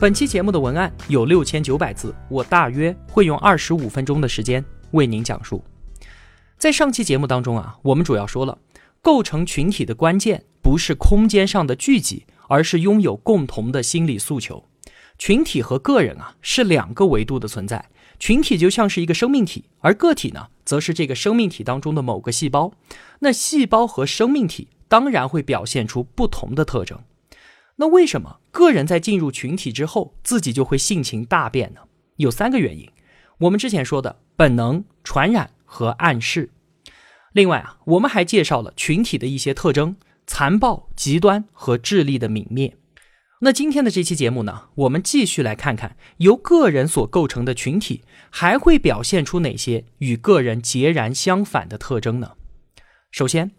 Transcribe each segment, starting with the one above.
本期节目的文案有六千九百字，我大约会用二十五分钟的时间为您讲述。在上期节目当中啊，我们主要说了，构成群体的关键不是空间上的聚集，而是拥有共同的心理诉求。群体和个人啊是两个维度的存在，群体就像是一个生命体，而个体呢，则是这个生命体当中的某个细胞。那细胞和生命体当然会表现出不同的特征。那为什么个人在进入群体之后，自己就会性情大变呢？有三个原因。我们之前说的本能、传染和暗示。另外啊，我们还介绍了群体的一些特征：残暴、极端和智力的泯灭。那今天的这期节目呢，我们继续来看看由个人所构成的群体还会表现出哪些与个人截然相反的特征呢？首先，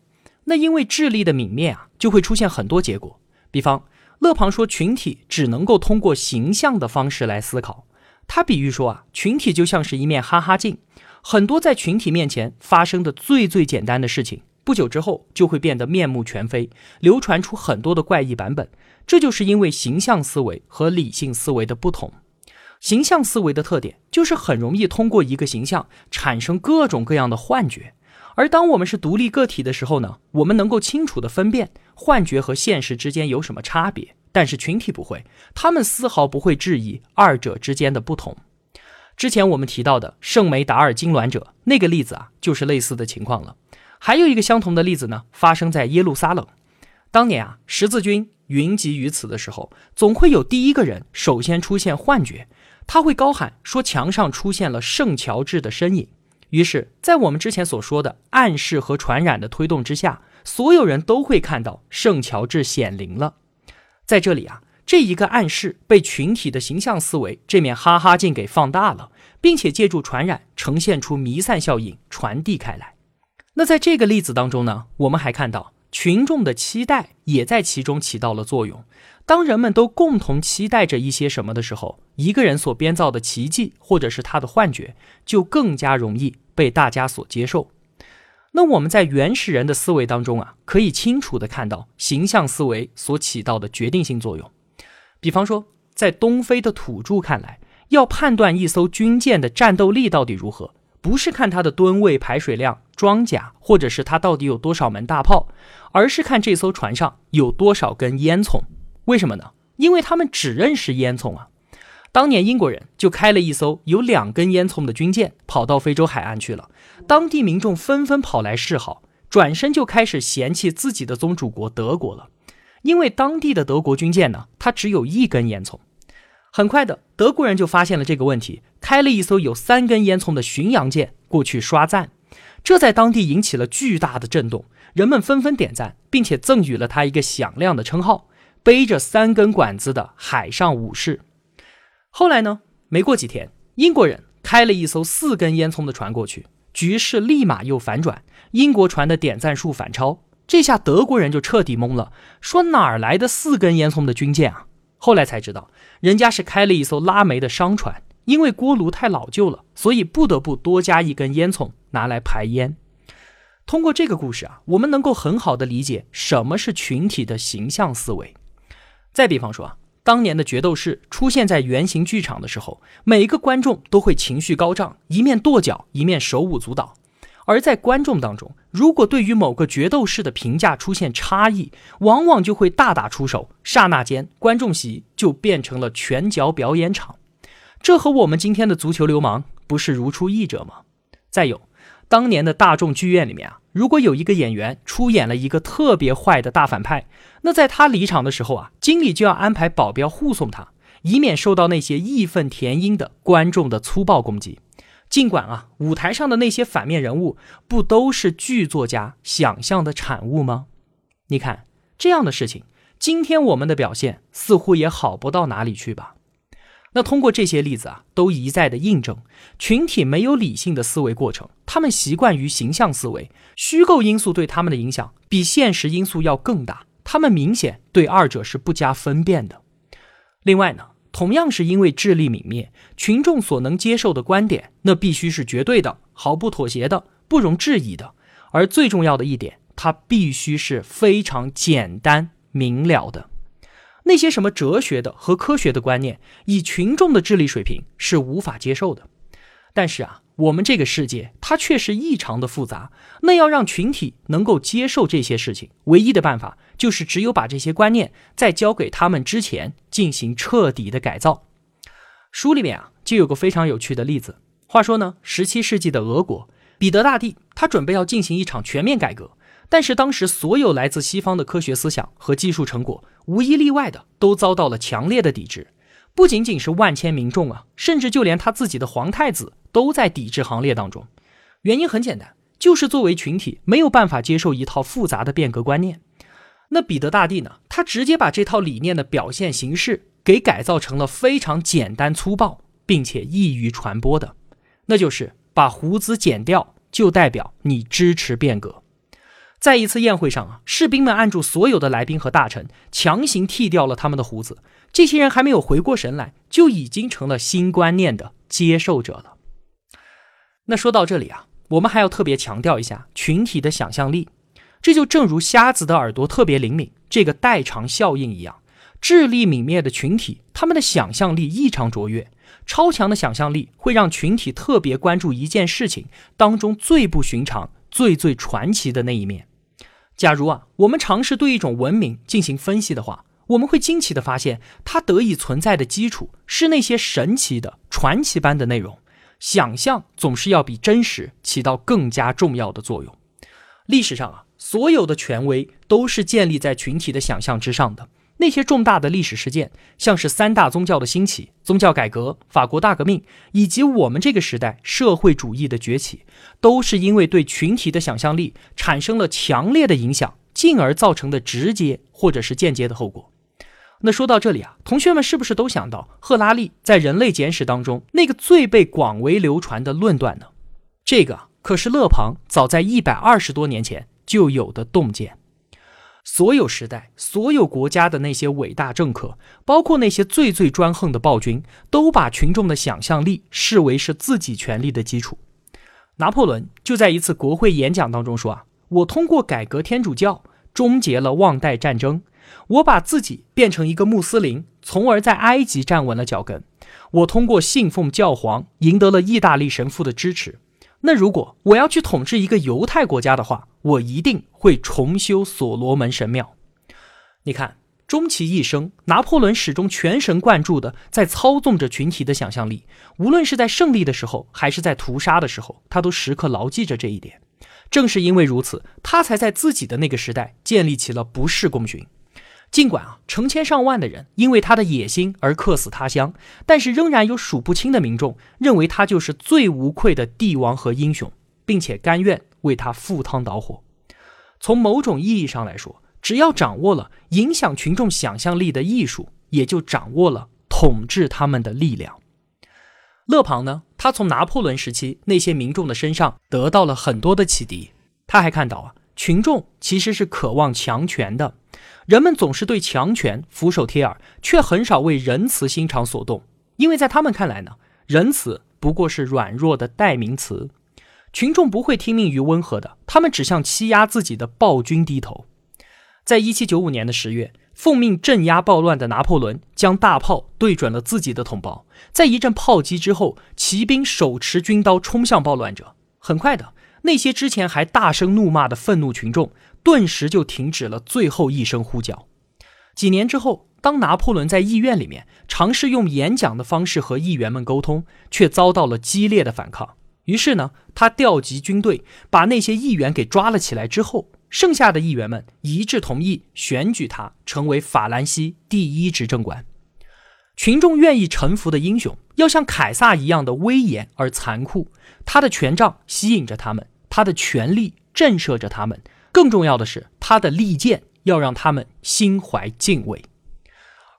那因为智力的泯灭啊，就会出现很多结果，比方。勒庞说，群体只能够通过形象的方式来思考。他比喻说啊，群体就像是一面哈哈镜，很多在群体面前发生的最最简单的事情，不久之后就会变得面目全非，流传出很多的怪异版本。这就是因为形象思维和理性思维的不同。形象思维的特点就是很容易通过一个形象产生各种各样的幻觉。而当我们是独立个体的时候呢，我们能够清楚地分辨幻觉和现实之间有什么差别。但是群体不会，他们丝毫不会质疑二者之间的不同。之前我们提到的圣梅达尔痉挛者那个例子啊，就是类似的情况了。还有一个相同的例子呢，发生在耶路撒冷。当年啊，十字军云集于此的时候，总会有第一个人首先出现幻觉，他会高喊说墙上出现了圣乔治的身影。于是，在我们之前所说的暗示和传染的推动之下，所有人都会看到圣乔治显灵了。在这里啊，这一个暗示被群体的形象思维这面哈哈镜给放大了，并且借助传染呈现出弥散效应，传递开来。那在这个例子当中呢，我们还看到群众的期待也在其中起到了作用。当人们都共同期待着一些什么的时候，一个人所编造的奇迹或者是他的幻觉，就更加容易被大家所接受。那我们在原始人的思维当中啊，可以清楚的看到形象思维所起到的决定性作用。比方说，在东非的土著看来，要判断一艘军舰的战斗力到底如何，不是看它的吨位、排水量、装甲，或者是它到底有多少门大炮，而是看这艘船上有多少根烟囱。为什么呢？因为他们只认识烟囱啊！当年英国人就开了一艘有两根烟囱的军舰，跑到非洲海岸去了。当地民众纷纷跑来示好，转身就开始嫌弃自己的宗主国德国了。因为当地的德国军舰呢，它只有一根烟囱。很快的，德国人就发现了这个问题，开了一艘有三根烟囱的巡洋舰过去刷赞，这在当地引起了巨大的震动，人们纷纷点赞，并且赠予了他一个响亮的称号。背着三根管子的海上武士。后来呢？没过几天，英国人开了一艘四根烟囱的船过去，局势立马又反转。英国船的点赞数反超，这下德国人就彻底懵了，说哪儿来的四根烟囱的军舰啊？后来才知道，人家是开了一艘拉煤的商船，因为锅炉太老旧了，所以不得不多加一根烟囱拿来排烟。通过这个故事啊，我们能够很好的理解什么是群体的形象思维。再比方说啊，当年的决斗士出现在圆形剧场的时候，每一个观众都会情绪高涨，一面跺脚，一面手舞足蹈。而在观众当中，如果对于某个决斗士的评价出现差异，往往就会大打出手，刹那间观众席就变成了拳脚表演场。这和我们今天的足球流氓不是如出一辙吗？再有。当年的大众剧院里面啊，如果有一个演员出演了一个特别坏的大反派，那在他离场的时候啊，经理就要安排保镖护送他，以免受到那些义愤填膺的观众的粗暴攻击。尽管啊，舞台上的那些反面人物不都是剧作家想象的产物吗？你看这样的事情，今天我们的表现似乎也好不到哪里去吧。那通过这些例子啊，都一再的印证，群体没有理性的思维过程，他们习惯于形象思维，虚构因素对他们的影响比现实因素要更大，他们明显对二者是不加分辨的。另外呢，同样是因为智力泯灭，群众所能接受的观点，那必须是绝对的、毫不妥协的、不容置疑的，而最重要的一点，它必须是非常简单明了的。那些什么哲学的和科学的观念，以群众的智力水平是无法接受的。但是啊，我们这个世界它却是异常的复杂。那要让群体能够接受这些事情，唯一的办法就是只有把这些观念在交给他们之前进行彻底的改造。书里面啊，就有个非常有趣的例子。话说呢，十七世纪的俄国，彼得大帝他准备要进行一场全面改革。但是当时所有来自西方的科学思想和技术成果，无一例外的都遭到了强烈的抵制。不仅仅是万千民众啊，甚至就连他自己的皇太子都在抵制行列当中。原因很简单，就是作为群体没有办法接受一套复杂的变革观念。那彼得大帝呢？他直接把这套理念的表现形式给改造成了非常简单粗暴，并且易于传播的，那就是把胡子剪掉，就代表你支持变革。在一次宴会上啊，士兵们按住所有的来宾和大臣，强行剃掉了他们的胡子。这些人还没有回过神来，就已经成了新观念的接受者了。那说到这里啊，我们还要特别强调一下群体的想象力。这就正如瞎子的耳朵特别灵敏这个代偿效应一样，智力泯灭的群体，他们的想象力异常卓越。超强的想象力会让群体特别关注一件事情当中最不寻常、最最传奇的那一面。假如啊，我们尝试对一种文明进行分析的话，我们会惊奇地发现，它得以存在的基础是那些神奇的、传奇般的内容。想象总是要比真实起到更加重要的作用。历史上啊，所有的权威都是建立在群体的想象之上的。那些重大的历史事件，像是三大宗教的兴起、宗教改革、法国大革命，以及我们这个时代社会主义的崛起，都是因为对群体的想象力产生了强烈的影响，进而造成的直接或者是间接的后果。那说到这里啊，同学们是不是都想到赫拉利在《人类简史》当中那个最被广为流传的论断呢？这个可是勒庞早在一百二十多年前就有的洞见。所有时代、所有国家的那些伟大政客，包括那些最最专横的暴君，都把群众的想象力视为是自己权力的基础。拿破仑就在一次国会演讲当中说：“啊，我通过改革天主教，终结了旺代战争；我把自己变成一个穆斯林，从而在埃及站稳了脚跟；我通过信奉教皇，赢得了意大利神父的支持。”那如果我要去统治一个犹太国家的话，我一定会重修所罗门神庙。你看，终其一生，拿破仑始终全神贯注的在操纵着群体的想象力，无论是在胜利的时候，还是在屠杀的时候，他都时刻牢记着这一点。正是因为如此，他才在自己的那个时代建立起了不世公勋。尽管啊，成千上万的人因为他的野心而客死他乡，但是仍然有数不清的民众认为他就是最无愧的帝王和英雄，并且甘愿为他赴汤蹈火。从某种意义上来说，只要掌握了影响群众想象力的艺术，也就掌握了统治他们的力量。勒庞呢，他从拿破仑时期那些民众的身上得到了很多的启迪。他还看到啊，群众其实是渴望强权的。人们总是对强权俯首帖耳，却很少为仁慈心肠所动，因为在他们看来呢，仁慈不过是软弱的代名词。群众不会听命于温和的，他们只向欺压自己的暴君低头。在一七九五年的十月，奉命镇压暴乱的拿破仑将大炮对准了自己的同胞，在一阵炮击之后，骑兵手持军刀冲向暴乱者。很快的，那些之前还大声怒骂的愤怒群众。顿时就停止了最后一声呼叫。几年之后，当拿破仑在议院里面尝试用演讲的方式和议员们沟通，却遭到了激烈的反抗。于是呢，他调集军队，把那些议员给抓了起来。之后，剩下的议员们一致同意选举他成为法兰西第一执政官。群众愿意臣服的英雄，要像凯撒一样的威严而残酷。他的权杖吸引着他们，他的权力震慑着他们。更重要的是，他的利剑要让他们心怀敬畏。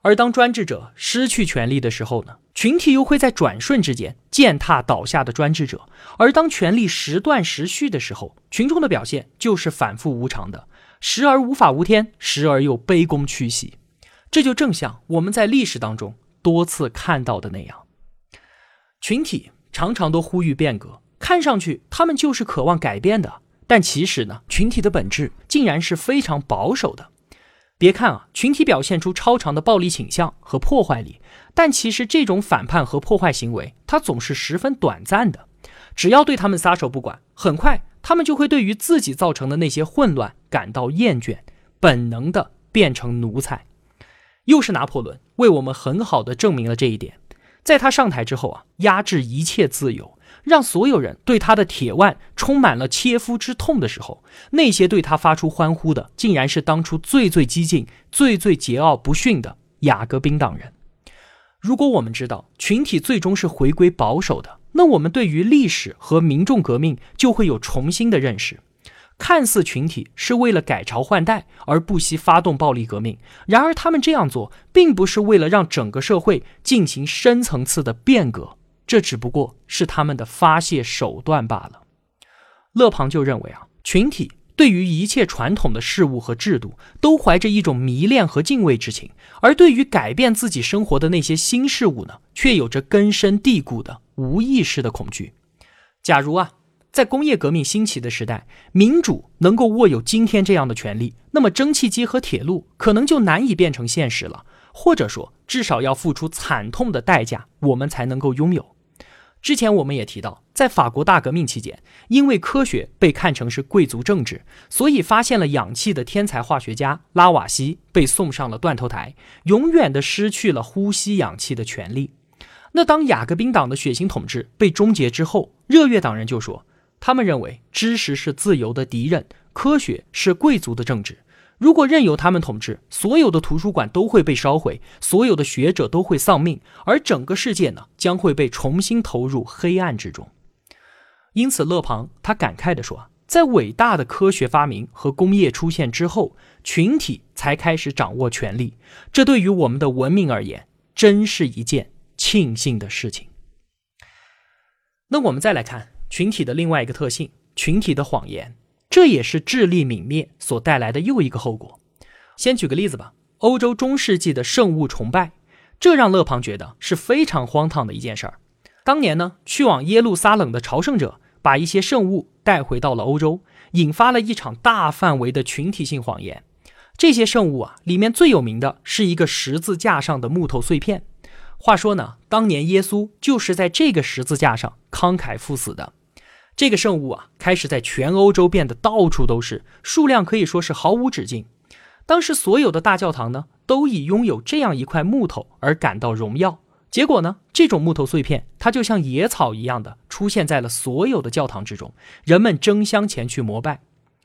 而当专制者失去权力的时候呢，群体又会在转瞬之间践踏倒下的专制者；而当权力时断时续的时候，群众的表现就是反复无常的，时而无法无天，时而又卑躬屈膝。这就正像我们在历史当中多次看到的那样，群体常常都呼吁变革，看上去他们就是渴望改变的，但其实呢，群体的本质竟然是非常保守的。别看啊，群体表现出超常的暴力倾向和破坏力，但其实这种反叛和破坏行为，它总是十分短暂的。只要对他们撒手不管，很快他们就会对于自己造成的那些混乱感到厌倦，本能的变成奴才。又是拿破仑为我们很好的证明了这一点。在他上台之后啊，压制一切自由。让所有人对他的铁腕充满了切肤之痛的时候，那些对他发出欢呼的，竟然是当初最最激进、最最桀骜不驯的雅各宾党人。如果我们知道群体最终是回归保守的，那我们对于历史和民众革命就会有重新的认识。看似群体是为了改朝换代而不惜发动暴力革命，然而他们这样做并不是为了让整个社会进行深层次的变革。这只不过是他们的发泄手段罢了。勒庞就认为啊，群体对于一切传统的事物和制度都怀着一种迷恋和敬畏之情，而对于改变自己生活的那些新事物呢，却有着根深蒂固的无意识的恐惧。假如啊，在工业革命兴起的时代，民主能够握有今天这样的权利，那么蒸汽机和铁路可能就难以变成现实了，或者说，至少要付出惨痛的代价，我们才能够拥有。之前我们也提到，在法国大革命期间，因为科学被看成是贵族政治，所以发现了氧气的天才化学家拉瓦锡被送上了断头台，永远的失去了呼吸氧气的权利。那当雅各宾党的血腥统治被终结之后，热月党人就说，他们认为知识是自由的敌人，科学是贵族的政治。如果任由他们统治，所有的图书馆都会被烧毁，所有的学者都会丧命，而整个世界呢，将会被重新投入黑暗之中。因此，勒庞他感慨地说：“在伟大的科学发明和工业出现之后，群体才开始掌握权力，这对于我们的文明而言，真是一件庆幸的事情。”那我们再来看群体的另外一个特性：群体的谎言。这也是智力泯灭所带来的又一个后果。先举个例子吧，欧洲中世纪的圣物崇拜，这让勒庞觉得是非常荒唐的一件事儿。当年呢，去往耶路撒冷的朝圣者把一些圣物带回到了欧洲，引发了一场大范围的群体性谎言。这些圣物啊，里面最有名的是一个十字架上的木头碎片。话说呢，当年耶稣就是在这个十字架上慷慨赴死的。这个圣物啊，开始在全欧洲变得到处都是，数量可以说是毫无止境。当时所有的大教堂呢，都以拥有这样一块木头而感到荣耀。结果呢，这种木头碎片，它就像野草一样的出现在了所有的教堂之中，人们争相前去膜拜。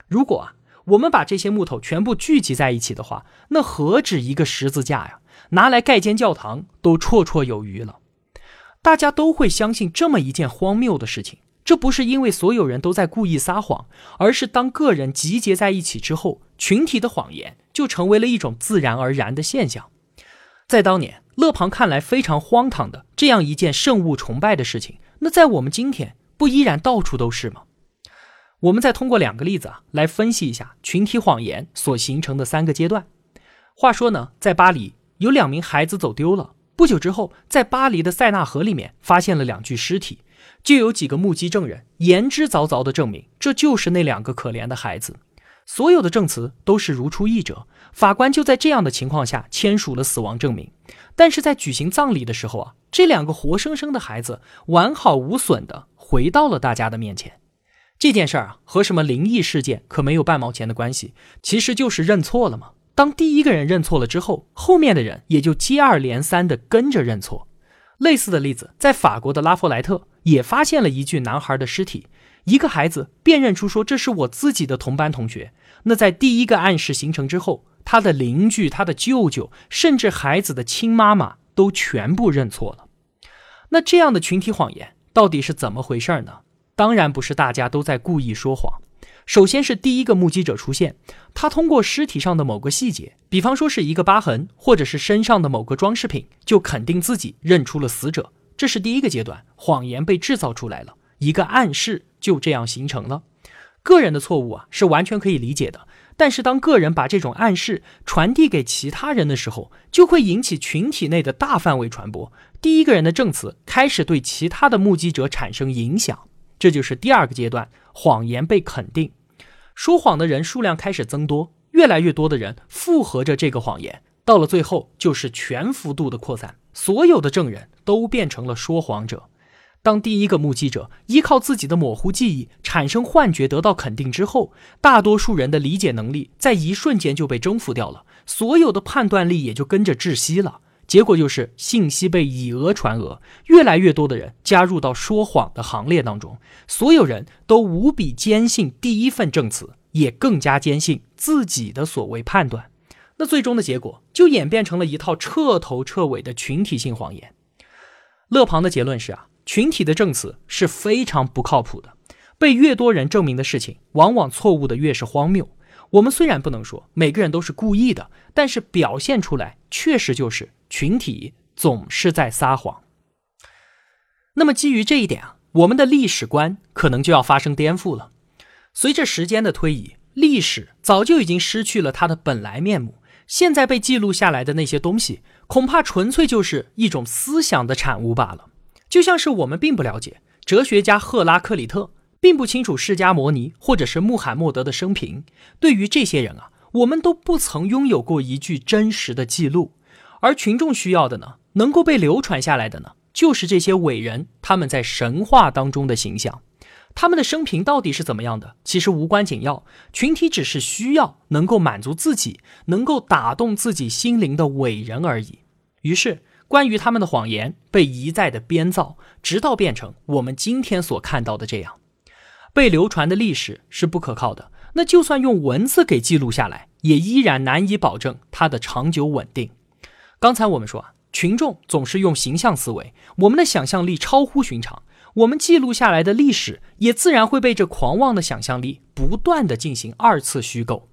如果啊，我们把这些木头全部聚集在一起的话，那何止一个十字架呀？拿来盖间教堂都绰绰有余了。大家都会相信这么一件荒谬的事情。这不是因为所有人都在故意撒谎，而是当个人集结在一起之后，群体的谎言就成为了一种自然而然的现象。在当年，勒庞看来非常荒唐的这样一件圣物崇拜的事情，那在我们今天不依然到处都是吗？我们再通过两个例子啊，来分析一下群体谎言所形成的三个阶段。话说呢，在巴黎有两名孩子走丢了，不久之后，在巴黎的塞纳河里面发现了两具尸体。就有几个目击证人言之凿凿地证明，这就是那两个可怜的孩子。所有的证词都是如出一辙。法官就在这样的情况下签署了死亡证明。但是在举行葬礼的时候啊，这两个活生生的孩子完好无损地回到了大家的面前。这件事儿啊，和什么灵异事件可没有半毛钱的关系，其实就是认错了嘛。当第一个人认错了之后，后面的人也就接二连三地跟着认错。类似的例子，在法国的拉佛莱特也发现了一具男孩的尸体。一个孩子辨认出说这是我自己的同班同学。那在第一个暗示形成之后，他的邻居、他的舅舅，甚至孩子的亲妈妈都全部认错了。那这样的群体谎言到底是怎么回事呢？当然不是大家都在故意说谎。首先是第一个目击者出现，他通过尸体上的某个细节，比方说是一个疤痕，或者是身上的某个装饰品，就肯定自己认出了死者。这是第一个阶段，谎言被制造出来了，一个暗示就这样形成了。个人的错误啊，是完全可以理解的。但是，当个人把这种暗示传递给其他人的时候，就会引起群体内的大范围传播。第一个人的证词开始对其他的目击者产生影响，这就是第二个阶段，谎言被肯定，说谎的人数量开始增多，越来越多的人附和着这个谎言，到了最后就是全幅度的扩散，所有的证人都变成了说谎者。当第一个目击者依靠自己的模糊记忆产生幻觉得到肯定之后，大多数人的理解能力在一瞬间就被征服掉了，所有的判断力也就跟着窒息了。结果就是信息被以讹传讹，越来越多的人加入到说谎的行列当中，所有人都无比坚信第一份证词，也更加坚信自己的所谓判断。那最终的结果就演变成了一套彻头彻尾的群体性谎言。勒庞的结论是啊。群体的证词是非常不靠谱的，被越多人证明的事情，往往错误的越是荒谬。我们虽然不能说每个人都是故意的，但是表现出来确实就是群体总是在撒谎。那么基于这一点啊，我们的历史观可能就要发生颠覆了。随着时间的推移，历史早就已经失去了它的本来面目，现在被记录下来的那些东西，恐怕纯粹就是一种思想的产物罢了。就像是我们并不了解哲学家赫拉克里特，并不清楚释迦摩尼或者是穆罕默德的生平。对于这些人啊，我们都不曾拥有过一句真实的记录。而群众需要的呢，能够被流传下来的呢，就是这些伟人他们在神话当中的形象。他们的生平到底是怎么样的，其实无关紧要。群体只是需要能够满足自己、能够打动自己心灵的伟人而已。于是。关于他们的谎言被一再的编造，直到变成我们今天所看到的这样。被流传的历史是不可靠的，那就算用文字给记录下来，也依然难以保证它的长久稳定。刚才我们说啊，群众总是用形象思维，我们的想象力超乎寻常，我们记录下来的历史也自然会被这狂妄的想象力不断的进行二次虚构，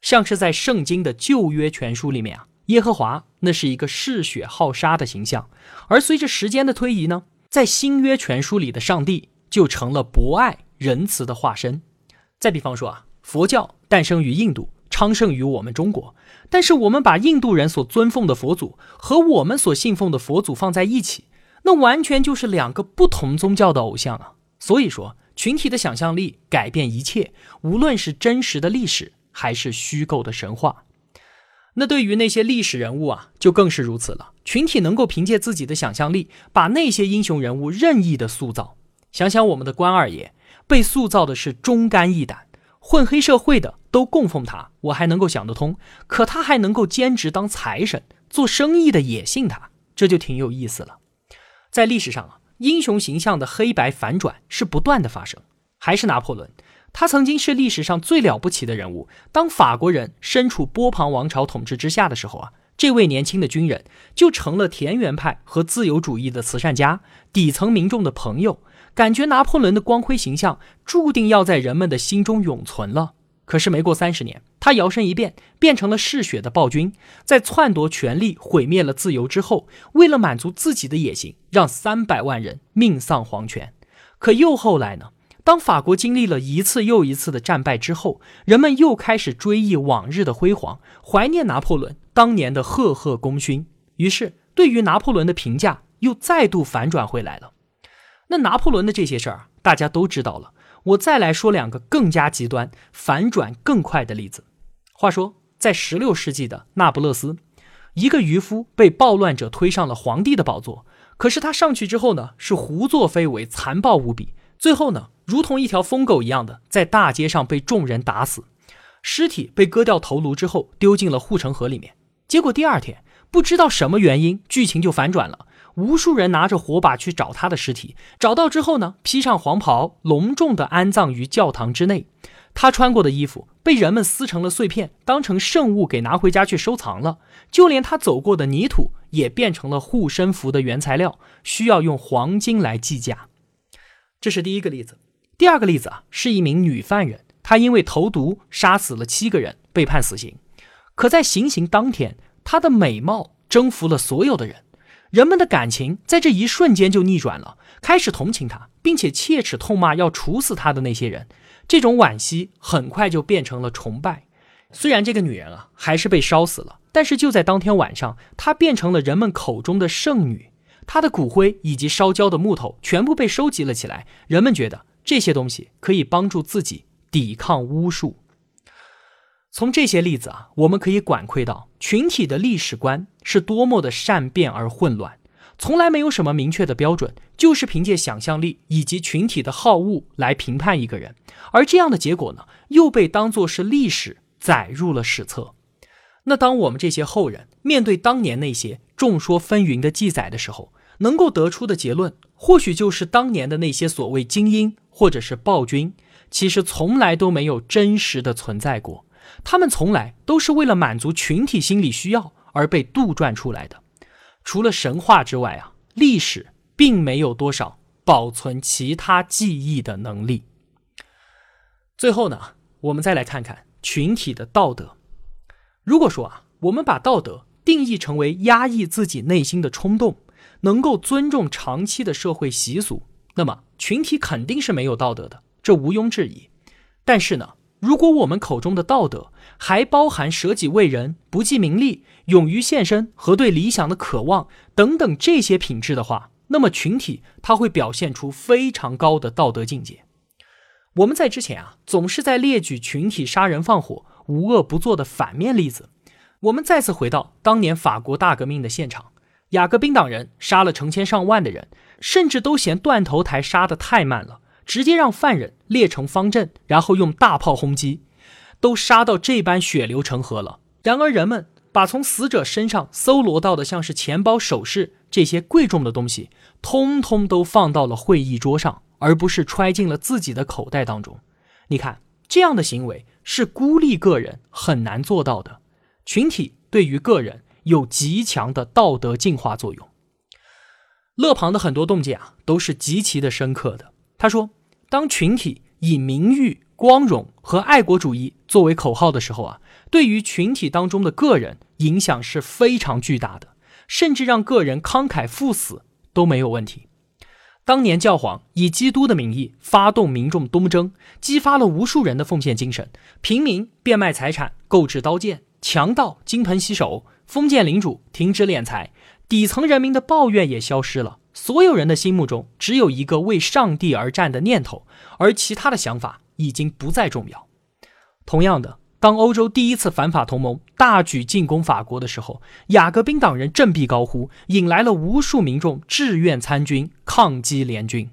像是在圣经的旧约全书里面啊。耶和华那是一个嗜血好杀的形象，而随着时间的推移呢，在新约全书里的上帝就成了博爱仁慈的化身。再比方说啊，佛教诞生于印度，昌盛于我们中国，但是我们把印度人所尊奉的佛祖和我们所信奉的佛祖放在一起，那完全就是两个不同宗教的偶像啊。所以说，群体的想象力改变一切，无论是真实的历史还是虚构的神话。那对于那些历史人物啊，就更是如此了。群体能够凭借自己的想象力，把那些英雄人物任意的塑造。想想我们的关二爷，被塑造的是忠肝义胆，混黑社会的都供奉他，我还能够想得通。可他还能够兼职当财神，做生意的也信他，这就挺有意思了。在历史上啊，英雄形象的黑白反转是不断的发生。还是拿破仑。他曾经是历史上最了不起的人物。当法国人身处波旁王朝统治之下的时候啊，这位年轻的军人就成了田园派和自由主义的慈善家，底层民众的朋友。感觉拿破仑的光辉形象注定要在人们的心中永存了。可是没过三十年，他摇身一变，变成了嗜血的暴君，在篡夺权力、毁灭了自由之后，为了满足自己的野心，让三百万人命丧黄泉。可又后来呢？当法国经历了一次又一次的战败之后，人们又开始追忆往日的辉煌，怀念拿破仑当年的赫赫功勋。于是，对于拿破仑的评价又再度反转回来了。那拿破仑的这些事儿，大家都知道了。我再来说两个更加极端、反转更快的例子。话说，在16世纪的那不勒斯，一个渔夫被暴乱者推上了皇帝的宝座，可是他上去之后呢，是胡作非为，残暴无比。最后呢，如同一条疯狗一样的在大街上被众人打死，尸体被割掉头颅之后丢进了护城河里面。结果第二天，不知道什么原因，剧情就反转了。无数人拿着火把去找他的尸体，找到之后呢，披上黄袍，隆重的安葬于教堂之内。他穿过的衣服被人们撕成了碎片，当成圣物给拿回家去收藏了。就连他走过的泥土也变成了护身符的原材料，需要用黄金来计价。这是第一个例子，第二个例子啊，是一名女犯人，她因为投毒杀死了七个人，被判死刑。可在行刑当天，她的美貌征服了所有的人，人们的感情在这一瞬间就逆转了，开始同情他，并且切齿痛骂要处死他的那些人。这种惋惜很快就变成了崇拜。虽然这个女人啊还是被烧死了，但是就在当天晚上，她变成了人们口中的圣女。她的骨灰以及烧焦的木头全部被收集了起来，人们觉得这些东西可以帮助自己抵抗巫术。从这些例子啊，我们可以管窥到群体的历史观是多么的善变而混乱，从来没有什么明确的标准，就是凭借想象力以及群体的好恶来评判一个人，而这样的结果呢，又被当作是历史。载入了史册。那当我们这些后人面对当年那些众说纷纭的记载的时候，能够得出的结论，或许就是当年的那些所谓精英或者是暴君，其实从来都没有真实的存在过。他们从来都是为了满足群体心理需要而被杜撰出来的。除了神话之外啊，历史并没有多少保存其他记忆的能力。最后呢，我们再来看看。群体的道德，如果说啊，我们把道德定义成为压抑自己内心的冲动，能够尊重长期的社会习俗，那么群体肯定是没有道德的，这毋庸置疑。但是呢，如果我们口中的道德还包含舍己为人、不计名利、勇于献身和对理想的渴望等等这些品质的话，那么群体它会表现出非常高的道德境界。我们在之前啊，总是在列举群体杀人放火、无恶不作的反面例子。我们再次回到当年法国大革命的现场，雅各宾党人杀了成千上万的人，甚至都嫌断头台杀得太慢了，直接让犯人列成方阵，然后用大炮轰击，都杀到这般血流成河了。然而人们把从死者身上搜罗到的像是钱包、首饰这些贵重的东西，通通都放到了会议桌上。而不是揣进了自己的口袋当中。你看，这样的行为是孤立个人很难做到的。群体对于个人有极强的道德净化作用。勒庞的很多洞见啊，都是极其的深刻的。他说，当群体以名誉、光荣和爱国主义作为口号的时候啊，对于群体当中的个人影响是非常巨大的，甚至让个人慷慨赴死都没有问题。当年教皇以基督的名义发动民众东征，激发了无数人的奉献精神。平民变卖财产购置刀剑，强盗金盆洗手，封建领主停止敛财，底层人民的抱怨也消失了。所有人的心目中只有一个为上帝而战的念头，而其他的想法已经不再重要。同样的。当欧洲第一次反法同盟大举进攻法国的时候，雅各宾党人振臂高呼，引来了无数民众志愿参军抗击联军。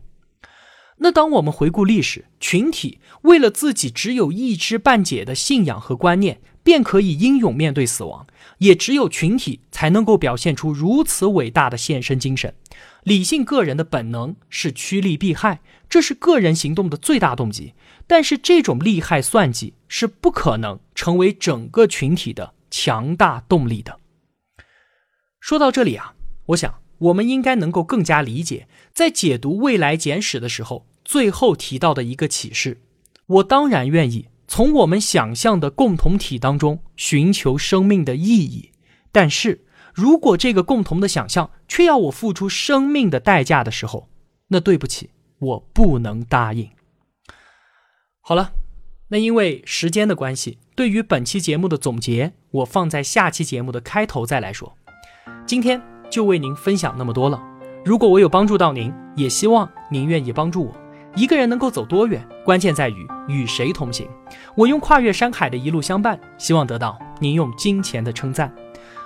那当我们回顾历史，群体为了自己只有一知半解的信仰和观念，便可以英勇面对死亡，也只有群体才能够表现出如此伟大的献身精神。理性个人的本能是趋利避害，这是个人行动的最大动机。但是这种利害算计是不可能成为整个群体的强大动力的。说到这里啊，我想我们应该能够更加理解，在解读未来简史的时候，最后提到的一个启示。我当然愿意从我们想象的共同体当中寻求生命的意义，但是如果这个共同的想象却要我付出生命的代价的时候，那对不起，我不能答应。好了，那因为时间的关系，对于本期节目的总结，我放在下期节目的开头再来说。今天就为您分享那么多了。如果我有帮助到您，也希望您愿意帮助我。一个人能够走多远，关键在于与谁同行。我用跨越山海的一路相伴，希望得到您用金钱的称赞。